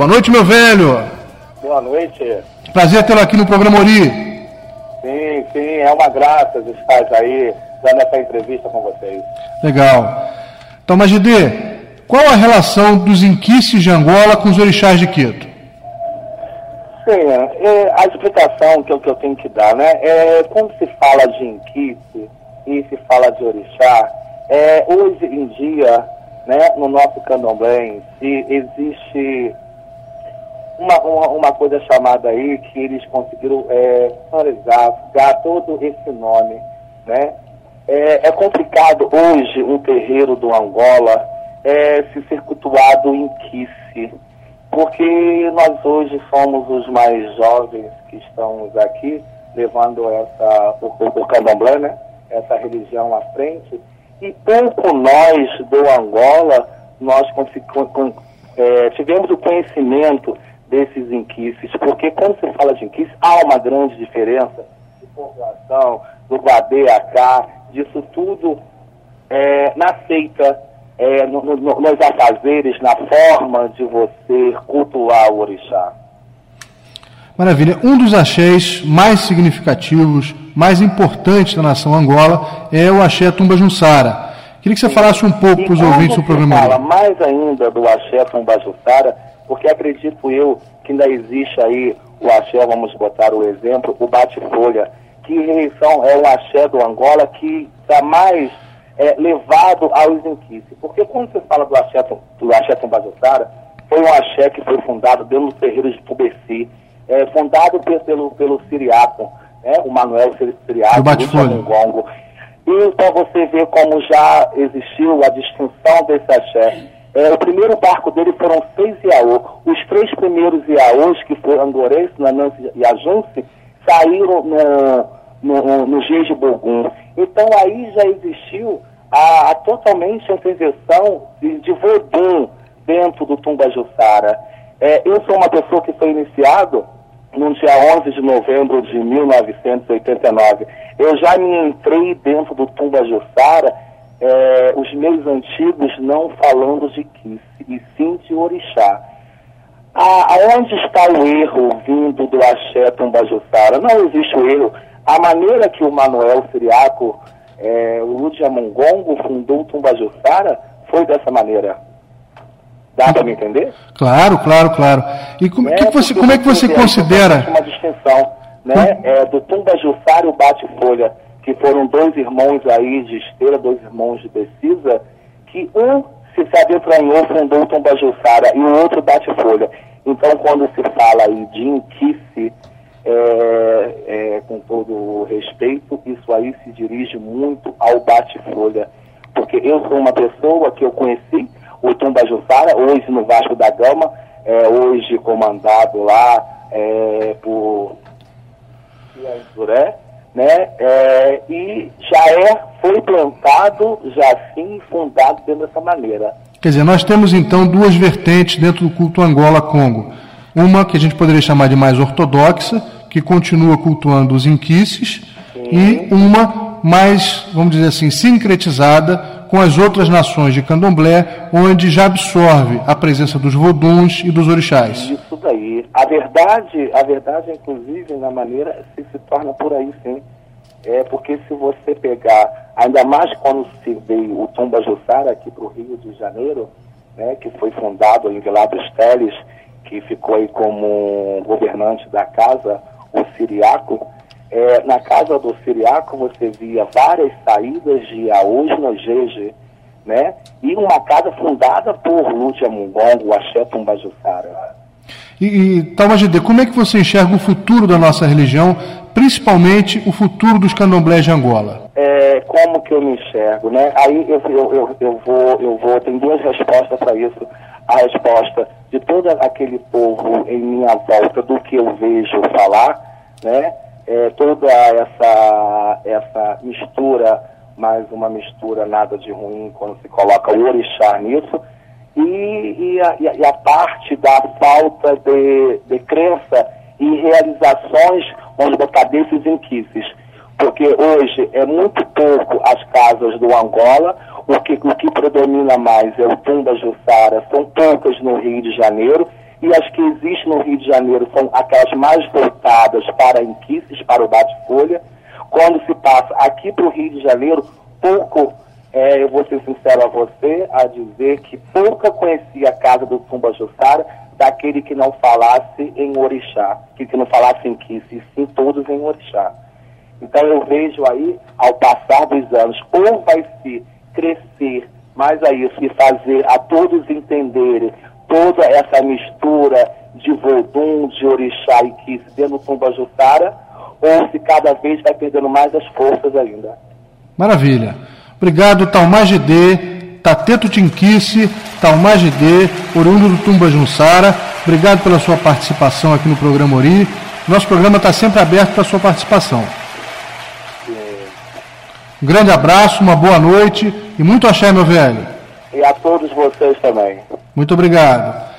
Boa noite, meu velho. Boa noite. Prazer tê-lo aqui no programa Ori. Sim, sim, é uma graça estar aí dando essa entrevista com vocês. Legal. Então, Magidê, qual a relação dos inquices de Angola com os orixás de Quito? Sim, é, a explicação que eu, que eu tenho que dar, né? É, quando se fala de inquice e se fala de orixá, é, hoje em dia, né, no nosso candomblé em si, existe uma, uma, uma, coisa chamada aí que eles conseguiram é, dar todo esse nome, né? É, é, complicado hoje um terreiro do Angola é, se ser cultuado em Kice, porque nós hoje somos os mais jovens que estamos aqui, levando essa, o, o candomblé, né? essa religião à frente, e pouco nós do Angola, nós é, tivemos o conhecimento desses inquices, porque quando se fala de inquices, há uma grande diferença de população, do Guadeacá, disso tudo é, na seita, é, no, no, nos afazeres, na forma de você cultuar o orixá. Maravilha. Um dos axés mais significativos, mais importantes da nação Angola é o axé Tumba Junsara. Queria que você falasse um pouco para os ouvintes do programa. fala mais ainda do axé Tumba Junsara, porque acredito eu que ainda existe aí o axé, vamos botar o exemplo, o bate-folha, que são, é o axé do Angola que está mais é, levado aos inquices. Porque quando você fala do axé, do axé Tumbajussara, foi um axé que foi fundado dentro do terreiro de Pubeci, é, fundado pelo, pelo, pelo Siriaco, né, o Manuel Siriaco, o Gongo. E então você vê como já existiu a distinção desse axé. É, o primeiro barco dele foram seis Iaô. Os três primeiros Iaôs, que foram Angorense, Nananse e Ajunce, saíram no, no, no Giz de Bogum. Então aí já existiu a, a totalmente a intervenção de, de Vodum dentro do Tumba Jussara. É, eu sou uma pessoa que foi iniciado no dia 11 de novembro de 1989. Eu já me entrei dentro do Tumba Jussara, é, os meus antigos não falando de Kiss, e sim de Orixá. aonde está o erro vindo do Axé Tumba Jussara? Não existe o erro. A maneira que o Manuel Siriaco, é, o Ludia Mongongo, fundou o Tumbajussara foi dessa maneira. Dá para me entender? Claro, claro, claro. E como, é, que você, como é que você considera... Uma distinção né, é, do Tumbajussara e o Bate-Folha, que foram dois irmãos aí de esteira, dois irmãos de Decisa, que um se se adentranhou, fundou o Tumbajussara e o outro Bate-Folha. Então, quando se fala aí de inquice, é, é, com todo o respeito, isso aí se dirige muito ao bate-folha. Porque eu sou uma pessoa que eu conheci, o Tumba Jussara, hoje no Vasco da Gama, é, hoje comandado lá é, por Duré, né? É, e já é, foi plantado, já sim, fundado dessa maneira. Quer dizer, nós temos então duas vertentes dentro do culto Angola-Congo uma que a gente poderia chamar de mais ortodoxa, que continua cultuando os inquices, e uma mais, vamos dizer assim, sincretizada com as outras nações de candomblé, onde já absorve a presença dos voduns e dos orixás. Isso. A verdade, a verdade, inclusive, na maneira, se, se torna por aí, sim. É porque se você pegar, ainda mais quando se veio o Tumba Jussara aqui para o Rio de Janeiro, né, que foi fundado em Vila dos Teles, que ficou aí como governante da casa, o Siriaco, é, na casa do Siriaco você via várias saídas de Aús no Jeje, né? E uma casa fundada por Lúcia Mungongo, Axé Tumbajussara. E, e Talmagide, como é que você enxerga o futuro da nossa religião, principalmente o futuro dos candomblés de Angola? É, como que eu me enxergo, né? Aí eu, eu, eu, eu vou, eu vou, tem duas respostas para isso a resposta de todo aquele povo em minha volta do que eu vejo falar, né? É, toda essa, essa mistura, mais uma mistura nada de ruim quando se coloca o orixá nisso, e, e, a, e a, parte da falta de, de crença e realizações, vamos botar desses inquices. Porque hoje é muito pouco as casas do Angola, o que, o que predomina mais é o Tumba Jussara, são poucas no Rio de Janeiro, e as que existem no Rio de Janeiro são aquelas mais voltadas para inquices, para o bate-folha. Quando se passa aqui para o Rio de Janeiro, pouco, é, eu vou ser sincero a você, a dizer que pouca conhecia a casa do Tumba Jussara daquele que não falasse em orixá, que, que não falasse em quice, sim todos em orixá. Então eu vejo aí, ao passar dos anos, ou vai se crescer mais a isso e fazer a todos entenderem toda essa mistura de vodum, de orixá e quice dentro do Tumba Jussara, ou se cada vez vai perdendo mais as forças ainda. Maravilha. Obrigado, Talmagide, Tateto Tinquice, Talmagide, oriundo do Tumba Junsara. Obrigado pela sua participação aqui no programa Ori. Nosso programa está sempre aberto para a sua participação. Um grande abraço, uma boa noite e muito axé, meu velho. E a todos vocês também. Muito obrigado.